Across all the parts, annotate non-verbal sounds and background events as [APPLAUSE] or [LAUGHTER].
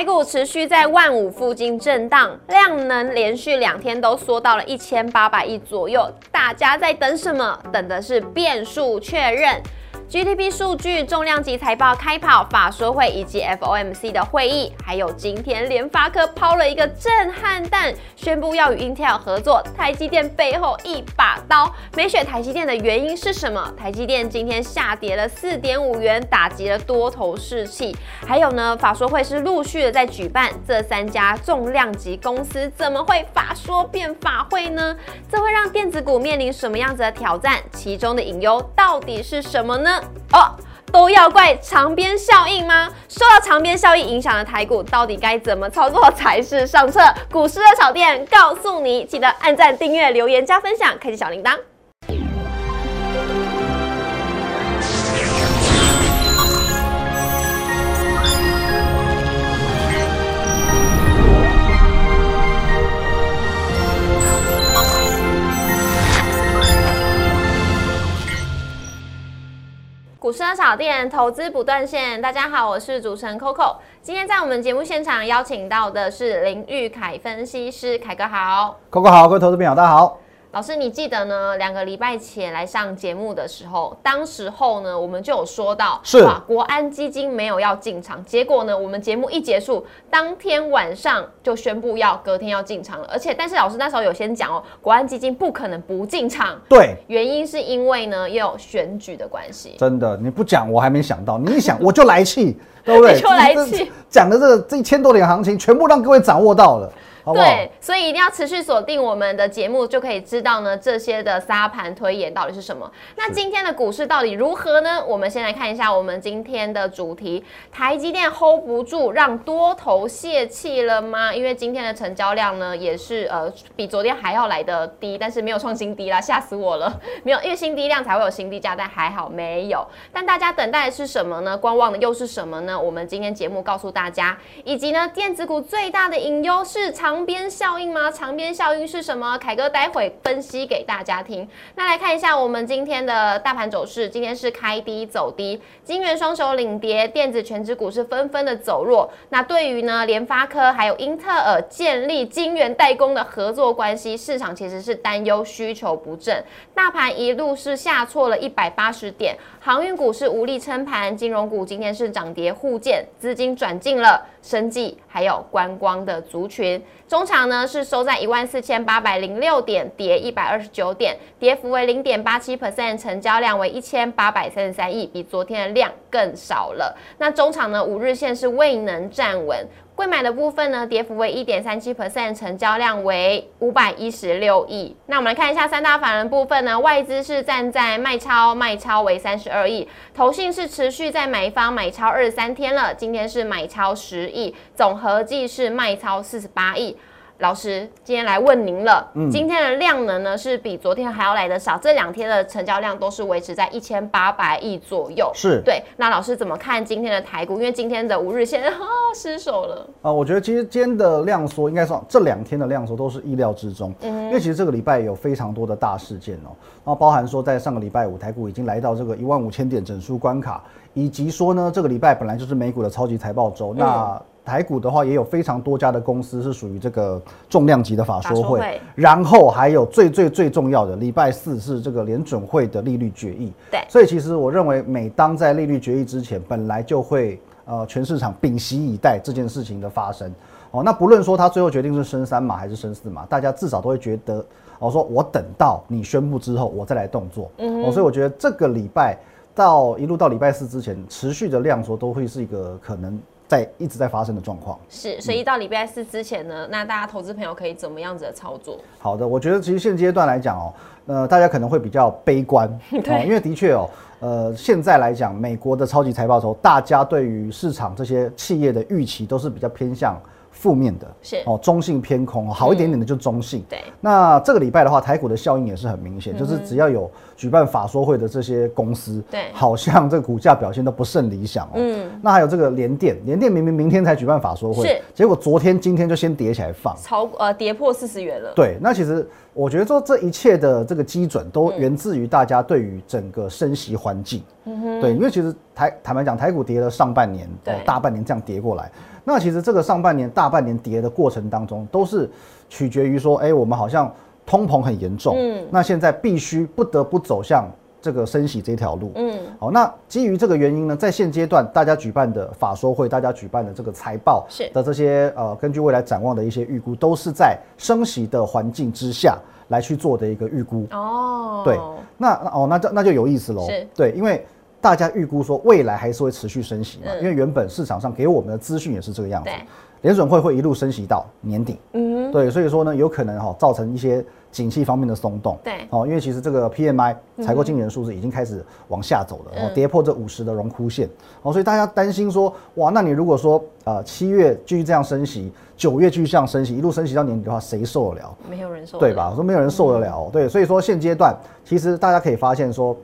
台股持续在万五附近震荡，量能连续两天都缩到了一千八百亿左右。大家在等什么？等的是变数确认。GDP 数据、重量级财报开跑、法说会以及 FOMC 的会议，还有今天联发科抛了一个震撼弹，宣布要与 Intel 合作。台积电背后一把刀，没选台积电的原因是什么？台积电今天下跌了四点五元，打击了多头士气。还有呢，法说会是陆续的在举办，这三家重量级公司怎么会法说变法会呢？这会让电子股面临什么样子的挑战？其中的隐忧到底是什么呢？哦，都要怪长边效应吗？受到长边效应影响的台股，到底该怎么操作才是上策？股市的炒店告诉你，记得按赞、订阅、留言、加分享，开启小铃铛。小店，投资不断线。大家好，我是主持人 Coco。今天在我们节目现场邀请到的是林玉凯分析师，凯哥好。Coco 好，各位投资朋友大家好。老师，你记得呢？两个礼拜前来上节目的时候，当时候呢，我们就有说到，是哇国安基金没有要进场，结果呢，我们节目一结束，当天晚上就宣布要隔天要进场了，而且，但是老师那时候有先讲哦，国安基金不可能不进场，对，原因是因为呢，也有选举的关系。真的，你不讲我还没想到，你一想 [LAUGHS] 我就来气，对不对？你 [LAUGHS] 就来气讲的这个这一千多点行情，全部让各位掌握到了，好不好？对，所以一定要持续锁定我们的节目，就可以知道呢这些的沙盘推演到底是什么。那今天的股市到底如何呢？我们先来看一下我们今天的主题：台积电 hold 不住，让多头泄气了吗？因为今天的成交量呢也是呃比昨天还要来的低，但是没有创新低啦，吓死我了！没有，因为新低量才会有新低价，但还好没有。但大家等待的是什么呢？观望的又是什么呢？我们今天节目告诉大家，以及呢，电子股最大的隐忧是长长边效应吗？长边效应是什么？凯哥待会分析给大家听。那来看一下我们今天的大盘走势，今天是开低走低，金元双手领跌，电子全指股是纷纷的走弱。那对于呢，联发科还有英特尔建立金圆代工的合作关系，市场其实是担忧需求不振，大盘一路是下挫了一百八十点，航运股是无力撑盘，金融股今天是涨跌互见，资金转进了生计还有观光的族群。中场呢是收在一万四千八百零六点，跌一百二十九点，跌幅为零点八七 percent，成交量为一千八百三十三亿，比昨天的量更少了。那中场呢五日线是未能站稳。贵买的部分呢，跌幅为一点三七 percent，成交量为五百一十六亿。那我们来看一下三大法人部分呢，外资是站在卖超，卖超为三十二亿，投信是持续在买方买超二十三天了，今天是买超十亿，总合计是卖超四十八亿。老师，今天来问您了，今天的量能呢是比昨天还要来的少，这两天的成交量都是维持在一千八百亿左右。是。对，那老师怎么看今天的台股？因为今天的五日线啊 [LAUGHS] 失手了。啊、我觉得其实今天的量缩，应该算这两天的量缩都是意料之中，嗯。因为其实这个礼拜有非常多的大事件哦，然后包含说在上个礼拜五台股已经来到这个一万五千点整数关卡，以及说呢这个礼拜本来就是美股的超级财报周，那台股的话也有非常多家的公司是属于这个重量级的法说会，然后还有最最最重要的礼拜四是这个联准会的利率决议，对所以其实我认为每当在利率决议之前，本来就会呃全市场屏息以待这件事情的发生。哦，那不论说他最后决定是升三码还是升四码，大家至少都会觉得，哦，说我等到你宣布之后，我再来动作。嗯哦，所以我觉得这个礼拜到一路到礼拜四之前，持续的量缩都会是一个可能在一直在发生的状况。是，所以一到礼拜四之前呢，那大家投资朋友可以怎么样子的操作？好的，我觉得其实现阶段来讲哦，呃，大家可能会比较悲观，[LAUGHS] 哦，因为的确哦，呃，现在来讲，美国的超级财报周，大家对于市场这些企业的预期都是比较偏向负面的，是哦，中性偏空，好一点点的就中性。对，那这个礼拜的话，台股的效应也是很明显，就是只要有举办法说会的这些公司，对好像这个股价表现都不甚理想哦。嗯那还有这个联电，联电明明明天才举办法说会是，结果昨天、今天就先跌起来放。超呃跌破四十元了。对，那其实我觉得说这一切的这个个基准都源自于大家对于整个升息环境。嗯对，因为其实台坦白讲，台股跌了上半年，对大半年这样跌过来，那其实这个上半年、大半年跌的过程当中，都是取决于说，哎、我们好像通膨很严重，嗯那现在必须不得不走向这个升息这条路。嗯，好，那基于这个原因呢，在现阶段大家举办的法说会，大家举办的这个财报是的这些呃，根据未来展望的一些预估，都是在升息的环境之下来去做的一个预估。哦，对，那那哦，那就那就有意思喽是。对，因为大家预估说未来还是会持续升息嘛，嗯因为原本市场上给我们的资讯也是这个样子对，联准会会一路升息到年底。嗯，对，所以说呢，有可能哈、造成一些景气方面的松动。对哦，因为其实这个 PMI 采购经理人数字已经开始往下走了，然后嗯跌破这五十的荣枯线。哦，所以大家担心说，哇，那你如果说呃七月继续这样升息，九月继续这样升息，一路升息到年底的话，谁受得了？没有人说对吧？我说没有人受得了哦、对，所以说现阶段其实大家可以发现说，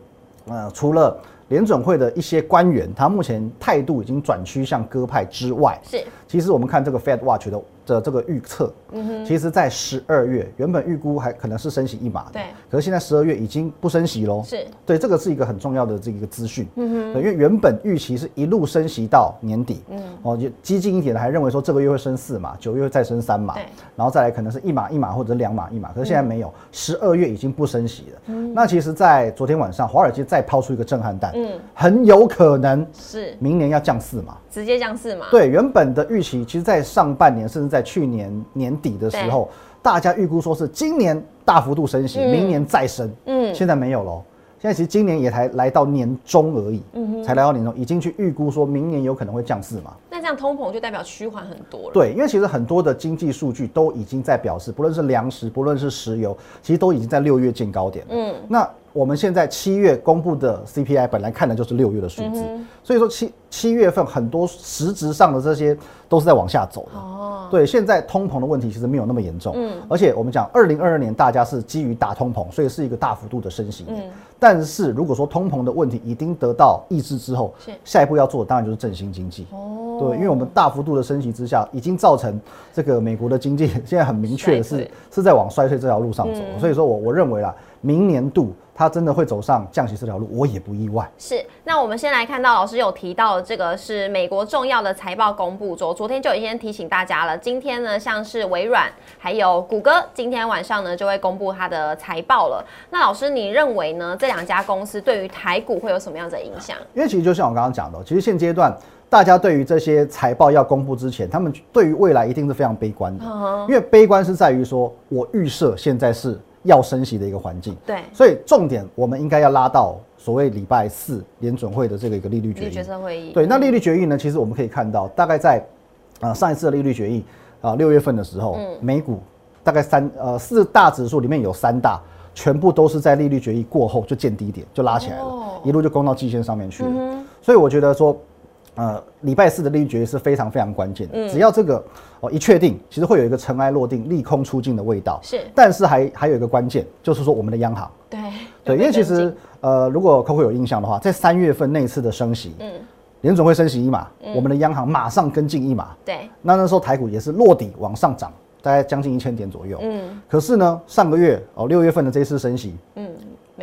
呃，除了联准会的一些官员，他目前态度已经转趋向鸽派之外，是。其实我们看这个 Fed Watch 的的这个预测，嗯其实在十二月原本预估还可能是升息一码的，对。可是现在十二月已经不升息喽，是，对，这个是一个很重要的这个资讯，嗯哼，因为原本预期是一路升息到年底，嗯，哦，就激进一点的还认为说这个月会升四码，九月会再升三码对，然后再来可能是一码一码或者两码一码，可是现在没有，十二月已经不升息了，那其实，在昨天晚上华尔街再抛出一个震撼弹，嗯，很有可能是。明年要降四码。直接降四码？对，原本的预期，其实，在上半年甚至在去年年底的时候，大家预估说是今年大幅度升息，嗯明年再升。嗯现在没有喽。现在其实今年也才来到年中而已，嗯才来到年中，已经去预估说明年有可能会降四嘛。那这样通膨就代表趋缓很多了。对，因为其实很多的经济数据都已经在表示，不论是粮食，不论是石油，其实都已经在六月见高点了。嗯，那我们现在七月公布的 CPI 本来看的就是六月的数字，嗯所以说七七月份很多实质上的这些都是在往下走的。哦，对，现在通膨的问题其实没有那么严重，嗯。而且我们讲二零二二年大家是基于打通膨，所以是一个大幅度的升息。嗯。但是如果说通膨的问题已经得到抑制之后，下一步要做的当然就是振兴经济。哦，对，因为我们大幅度的升息之下，已经造成这个美国的经济现在很明确的是是在往衰退这条路上走，嗯。所以说我我认为啦，明年度它真的会走上降息这条路，我也不意外。是，那我们先来看到老师有提到这个是美国重要的财报公布周，昨天就已经提醒大家了。今天呢，像是微软还有谷歌，今天晚上呢就会公布它的财报了。那老师，你认为呢？这两家公司对于台股会有什么样的影响？因为其实就像我刚刚讲的，其实现阶段大家对于这些财报要公布之前，他们对于未来一定是非常悲观的，嗯因为悲观是在于说我预设现在是要升息的一个环境，对，所以重点我们应该要拉到所谓礼拜四联准会的这个一个利率决议利率决。策会议。对，那利率决议呢，其实我们可以看到，大概在啊、呃上一次的利率决议啊六、月份的时候，嗯美股大概三呃四大指数里面有三大，全部都是在利率决议过后就见低点就拉起来了，哦一路就攻到季线上面去了。嗯所以我觉得说，呃，礼拜四的利率决议是非常非常关键的。嗯。只要这个哦一确定，其实会有一个尘埃落定、利空出尽的味道。是。但是还还有一个关键，就是说我们的央行。对对，因为其实呃，如果 Coco 有印象的话，在三月份那一次的升息，嗯。联总会升息一码，我们的央行马上跟进一码，对。那那时候台股也是落底往上涨，大概将近一千点左右。嗯。可是呢，上个月哦六月份的这一次升息，嗯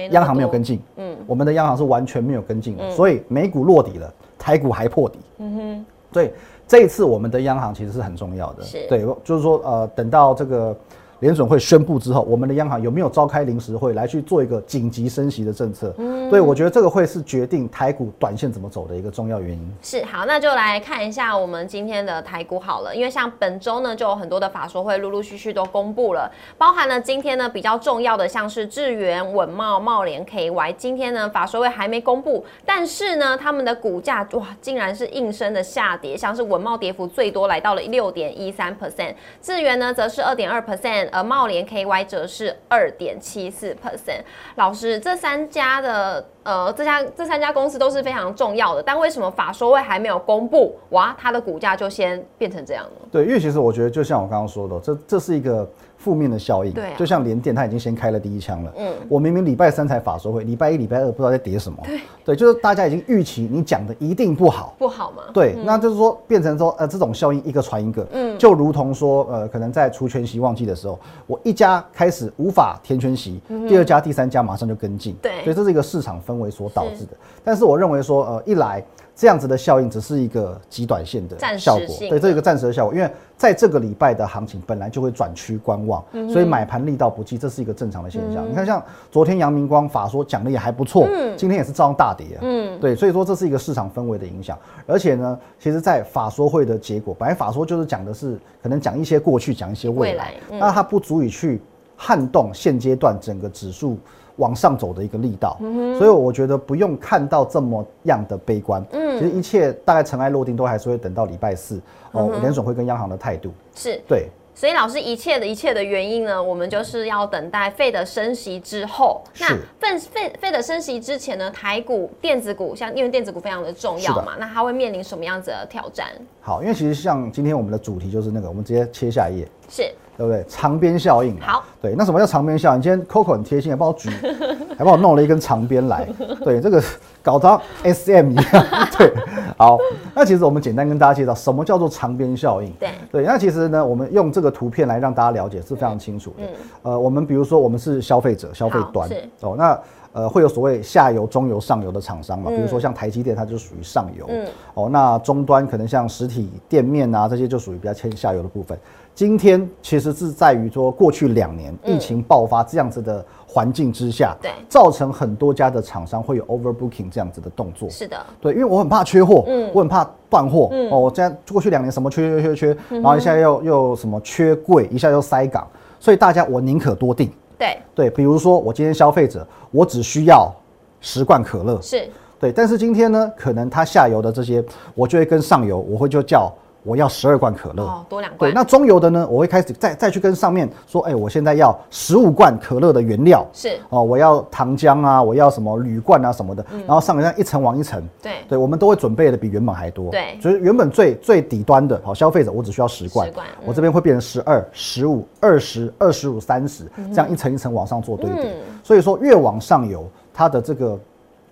央行没有跟进，嗯。我们的央行是完全没有跟进的，所以美股落底了，台股还破底。嗯哼。所以这一次我们的央行其实是很重要的，是。对，就是说呃，等到这个联准会宣布之后，我们的央行有没有召开临时会来去做一个紧急升息的政策？嗯，对我觉得这个会是决定台股短线怎么走的一个重要原因。是好，那就来看一下我们今天的台股好了，因为像本周呢，就有很多的法说会陆陆续续都公布了，包含了今天呢比较重要的，像是智源、稳茂、茂联、KY，今天呢法说会还没公布，但是呢他们的股价哇竟然是应声的下跌，像是稳茂跌幅最多来到了六点一三 percent，智源呢则是二点二 percent，而茂联 KY 则是二点七四 percent。老师，这三家的呃，这家这三家公司都是非常重要的，但为什么法说会还没有公布，哇，它的股价就先变成这样了？对，因为其实我觉得就像我刚刚说的，这这是一个负面的效应。对啊就像联电，它已经先开了第一枪了。嗯我明明礼拜三才法说会，礼拜一、礼拜二不知道在跌什么。对，对就是大家已经预期你讲的一定不好。不好吗？对，那就是说变成说，呃，这种效应一个传一个，嗯就如同说，呃，可能在除权息旺季的时候，我一家开始无法填权息，第二家、第三家马上就跟进，嗯对所以这是一个市场氛围所导致的。但是我认为说，呃，一来这样子的效应只是一个极短线的效果，对，这是一个暂时的效果，因为在这个礼拜的行情本来就会转趋观望，嗯所以买盘力道不济，这是一个正常的现象。你看，像昨天阳明光法说讲的也还不错，今天也是照样大跌啊，嗯。对，所以说这是一个市场氛围的影响，而且呢，其实，在法说会的结果，本来法说就是讲的是可能讲一些过去，讲一些未来。那它不足以去撼动现阶段整个指数往上走的一个力道，所以我觉得不用看到这么样的悲观，嗯。其实一切大概尘埃落定都还是会等到礼拜四哦，联总会跟央行的态度，是。对。所以老师一切的一切的原因呢，我们就是要等待费的升息之后。那是。费费费的升息之前呢，台股、电子股像因为电子股非常的重要嘛，那它会面临什么样子的挑战？好，因为其实像今天我们的主题就是那个，我们直接切下一页，是对不对？长边效应嘛。好，对，那什么叫长边效应？今天 Coco 很贴心，还帮我举，[LAUGHS] 还帮我弄了一根长边来。对，这个搞到 SM 一样。[LAUGHS] 对，好，那其实我们简单跟大家介绍什么叫做长边效应。对对，那其实呢，我们用这个图片来让大家了解是非常清楚的。呃，我们比如说我们是消费者，消费端哦，那呃会有所谓下游、中游、上游的厂商嘛，比如说像台积电，它就属于上游。嗯哦，那终端可能像实体店面啊这些就属于比较偏下游的部分。今天其实是在于说，过去两年疫情爆发这样子的环境之下，对造成很多家的厂商会有 overbooking 这样子的动作。是的，对，因为我很怕缺货，嗯我很怕断货。嗯哦，我这样过去两年什么缺缺缺缺，然后一下又又什么缺柜，一下又塞港，所以大家我宁可多订。对。对，比如说我今天消费者，我只需要十罐可乐，是。对，但是今天呢，可能它下游的这些，我就会跟上游，我会就叫我要十二罐可乐。哦，多两对，罐那中游的呢，我会开始再再去跟上面说，哎、我现在要十五罐可乐的原料，是。哦，我要糖浆啊，我要什么铝罐啊什么的，嗯。然后上面这样一层往一层，对。对，我们都会准备的比原本还多，对。所以原本最最底端的，好消费者我只需要十罐，10罐嗯。我这边会变成十二、十五、二十、二十五、三十，这样一层一层往上做堆叠，嗯。所以说越往上游，它的这个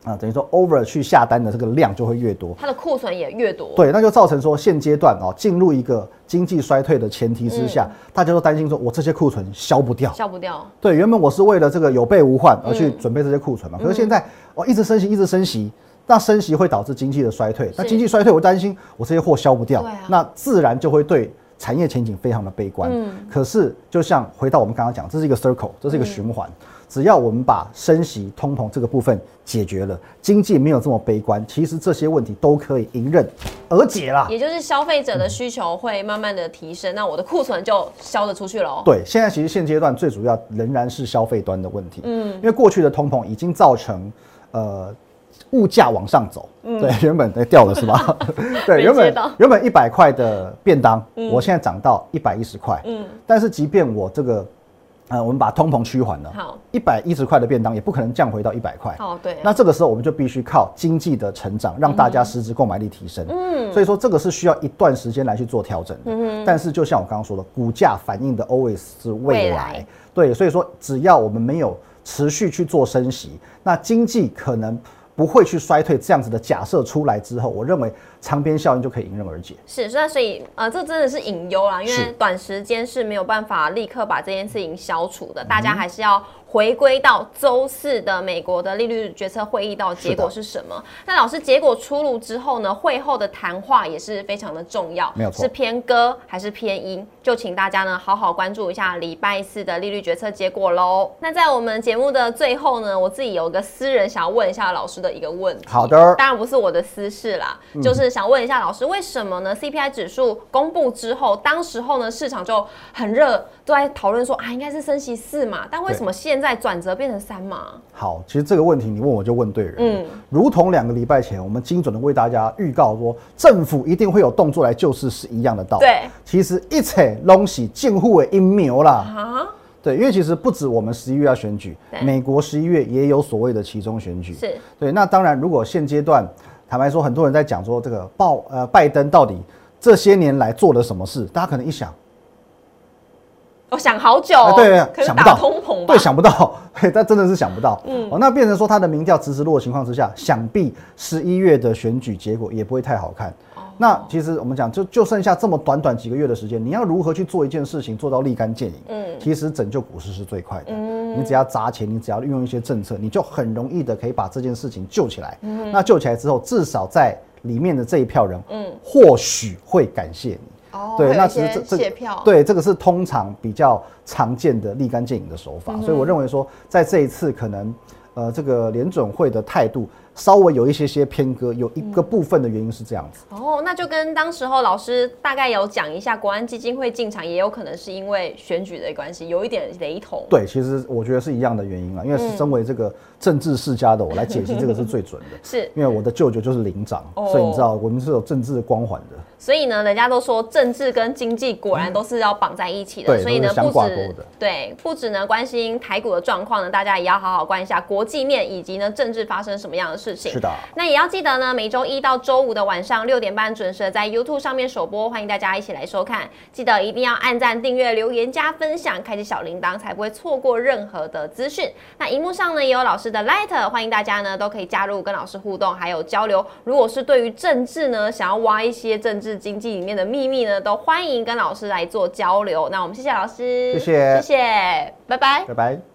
啊，等于说 over 去下单的这个量就会越多，它的库存也越多。对，那就造成说现阶段哦，进入一个经济衰退的前提之下，大家都担心说我这些库存消不掉。消不掉。对，原本我是为了这个有备无患而去嗯准备这些库存嘛，可是现在我一直升息，一直升息。那升息会导致经济的衰退，那是经济衰退，我担心我这些货销不掉，啊那自然就会对产业前景非常的悲观。嗯可是就像回到我们刚刚讲，这是一个 circle，这是一个循环。只要我们把升息、通膨这个部分解决了，经济没有这么悲观，其实这些问题都可以迎刃而解啦。也就是消费者的需求会慢慢的提升，那我的库存就销得出去了。对，现在其实现阶段最主要仍然是消费端的问题。嗯，因为过去的通膨已经造成呃物价往上走。对，原本哎掉了是吧？[LAUGHS] 对，原本原本一百块的便当，我现在涨到一百一十块。嗯，但是即便我这个呃我们把通膨趋缓了，好，一百一十块的便当也不可能降回到一百块。哦对啊，那这个时候我们就必须靠经济的成长，让大家实质购买力提升。嗯所以说这个是需要一段时间来去做调整的。但是就像我刚刚说的，股价反映的 always 是未来。未来对，所以说只要我们没有持续去做升息，那经济可能不会去衰退。这样子的假设出来之后，我认为长边效应就可以迎刃而解。是，那所以呃，这真的是隐忧啦，因为短时间是没有办法立刻把这件事情消除嗯的，大家还是要回归到周四的美国的利率决策会议到结果是什么。那老师结果出炉之后呢，会后的谈话也是非常的重要，没有错是偏歌还是偏音？就请大家呢好好关注一下礼拜四的利率决策结果喽。那在我们节目的最后呢，我自己有一个私人想要问一下老师的一个问题。好的当然不是我的私事啦，就是想问一下老师，为什么呢？CPI 指数公布之后，当时候呢市场就很热，都在讨论说啊，应该是升息四嘛，但为什么现在转折变成三嘛？好，其实这个问题你问我就问对人。嗯如同两个礼拜前我们精准的为大家预告说，政府一定会有动作来救市是一样的道理。对，其实一切东西近乎为阴谋啦。啊，对，因为其实不止我们十一月要选举，美国十一月也有所谓的其中选举。是对，那当然，如果现阶段坦白说，很多人在讲说这个鲍呃拜登到底这些年来做了什么事，大家可能一想，我想好久，哦对想不到打通膨对，？想不到，[LAUGHS] 但真的是想不到。嗯，哦，那变成说他的民调迟迟落的情况之下，想必十一月的选举结果也不会太好看。哦那其实我们讲，就就剩下这么短短几个月的时间，你要如何去做一件事情做到立竿见影？嗯，其实拯救股市是最快的。嗯，你只要砸钱，你只要运用一些政策，你就很容易的可以把这件事情救起来。嗯，那救起来之后，至少在里面的这一票人，嗯，或许会感谢你。哦对，那其实这这对这个是通常比较常见的立竿见影的手法，所以我认为说，在这一次可能，呃，这个联准会的态度稍微有一些些偏割，有一个部分的原因是这样子。哦，那就跟当时候老师大概有讲一下，国安基金会进场，也有可能是因为选举的关系，有一点雷同。对，其实我觉得是一样的原因啊，因为是身为这个政治世家的我来解析这个是最准的。[LAUGHS] 是，因为我的舅舅就是领长，哦所以你知道我们是有政治光环的。所以呢，人家都说政治跟经济果然都是要绑在一起的，对所以呢，不止对，不止呢关心台股的状况呢，大家也要好好关一下国际面以及呢政治发生什么样的事情。是的，那也要记得呢，每周一到周五的晚上六点半准时地在 YouTube 上面首播，欢迎大家一起来收看。记得一定要按赞、订阅、留言、加分享，开启小铃铛，才不会错过任何的资讯。那荧幕上呢也有老师的 Light，欢迎大家呢都可以加入跟老师互动，还有交流。如果是对于政治呢，想要挖一些政治经济里面的秘密呢，都欢迎跟老师来做交流。那我们谢谢老师，谢谢谢谢，拜拜。拜拜。